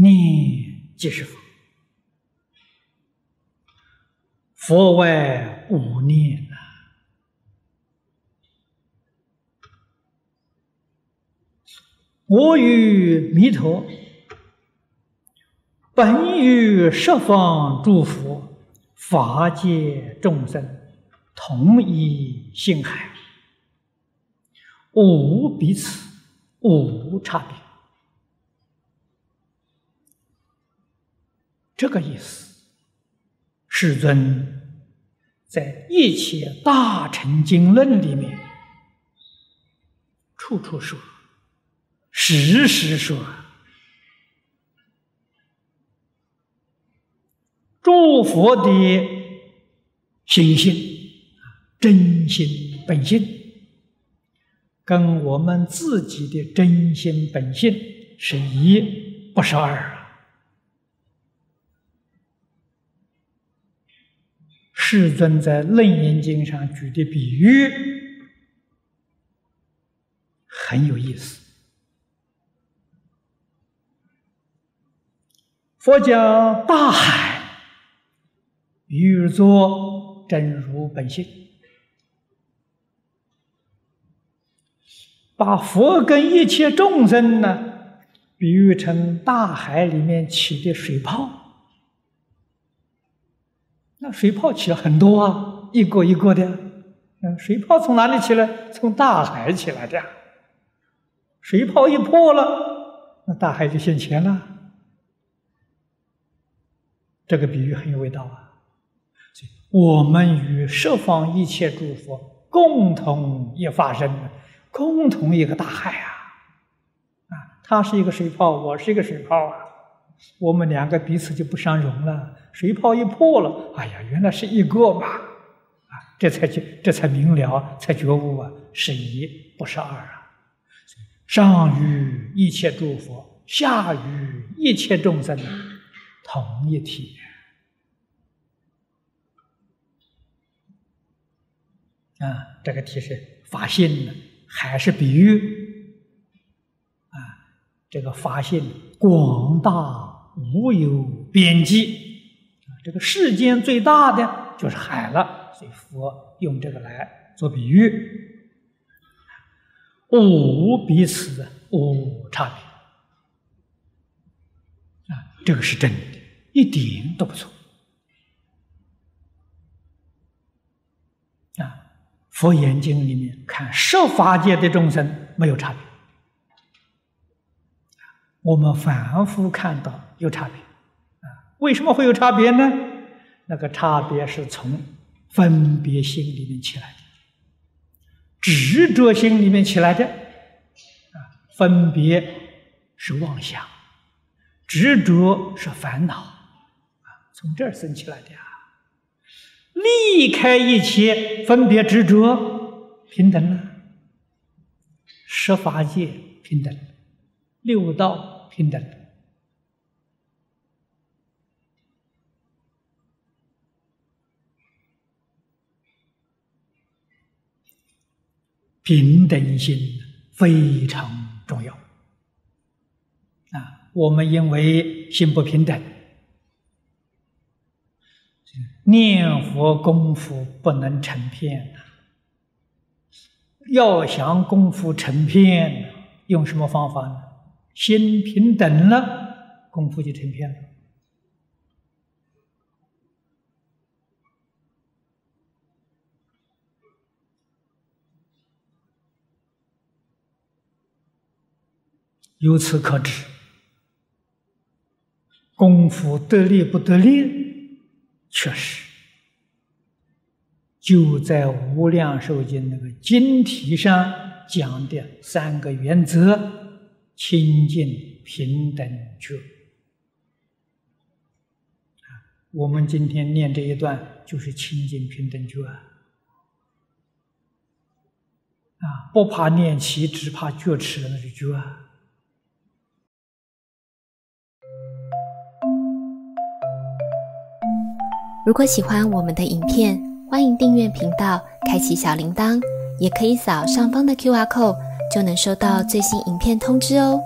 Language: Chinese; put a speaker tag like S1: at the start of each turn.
S1: 念即是佛，佛外无念呐。我与弥陀，本与十方诸佛、法界众生同一心海，无彼此，无差别。这个意思，世尊在一切大乘经论里面，处处说。时时说，诸佛的心性真心本性，跟我们自己的真心本性是一，不是二世尊在《楞严经》上举的比喻很有意思。佛讲大海，比喻作真如本性，把佛跟一切众生呢，比喻成大海里面起的水泡。那水泡起了很多啊，一个一个的。嗯，水泡从哪里起来？从大海起来的。水泡一破了，那大海就现钱了。这个比喻很有味道啊！我们与十方一切诸佛共同一发生，共同一个大海啊！啊，他是一个水泡，我是一个水泡啊！我们两个彼此就不相容了。水泡一破了，哎呀，原来是一个嘛！啊，这才就这才明了，才觉悟啊，是一不是二啊！上与一切诸佛，下与一切众生。同一体啊，这个题是法性呢，还是比喻啊？这个法性广大无有边际，这个世间最大的就是海了，所以佛用这个来做比喻，无彼此无差别啊，这个是真的。一点都不错啊！佛眼睛里面看十法界的众生没有差别，我们反复看到有差别啊！为什么会有差别呢？那个差别是从分别心里面起来的，执着心里面起来的啊！分别是妄想，执着是烦恼。啊从这儿生起来的啊！离开一切分别执着，平等了；十法界平等，六道平等，平等心非常重要啊！我们因为心不平等。念佛功夫不能成片，要想功夫成片，用什么方法呢？心平等了，功夫就成片了。由此可知，功夫得力不得力。确实，就在《无量寿经》那个经题上讲的三个原则：清净、平等、觉。我们今天念这一段就是清净、平等、觉啊！啊，不怕念起，只怕觉迟，那就觉啊！
S2: 如果喜欢我们的影片，欢迎订阅频道，开启小铃铛，也可以扫上方的 Q R code，就能收到最新影片通知哦。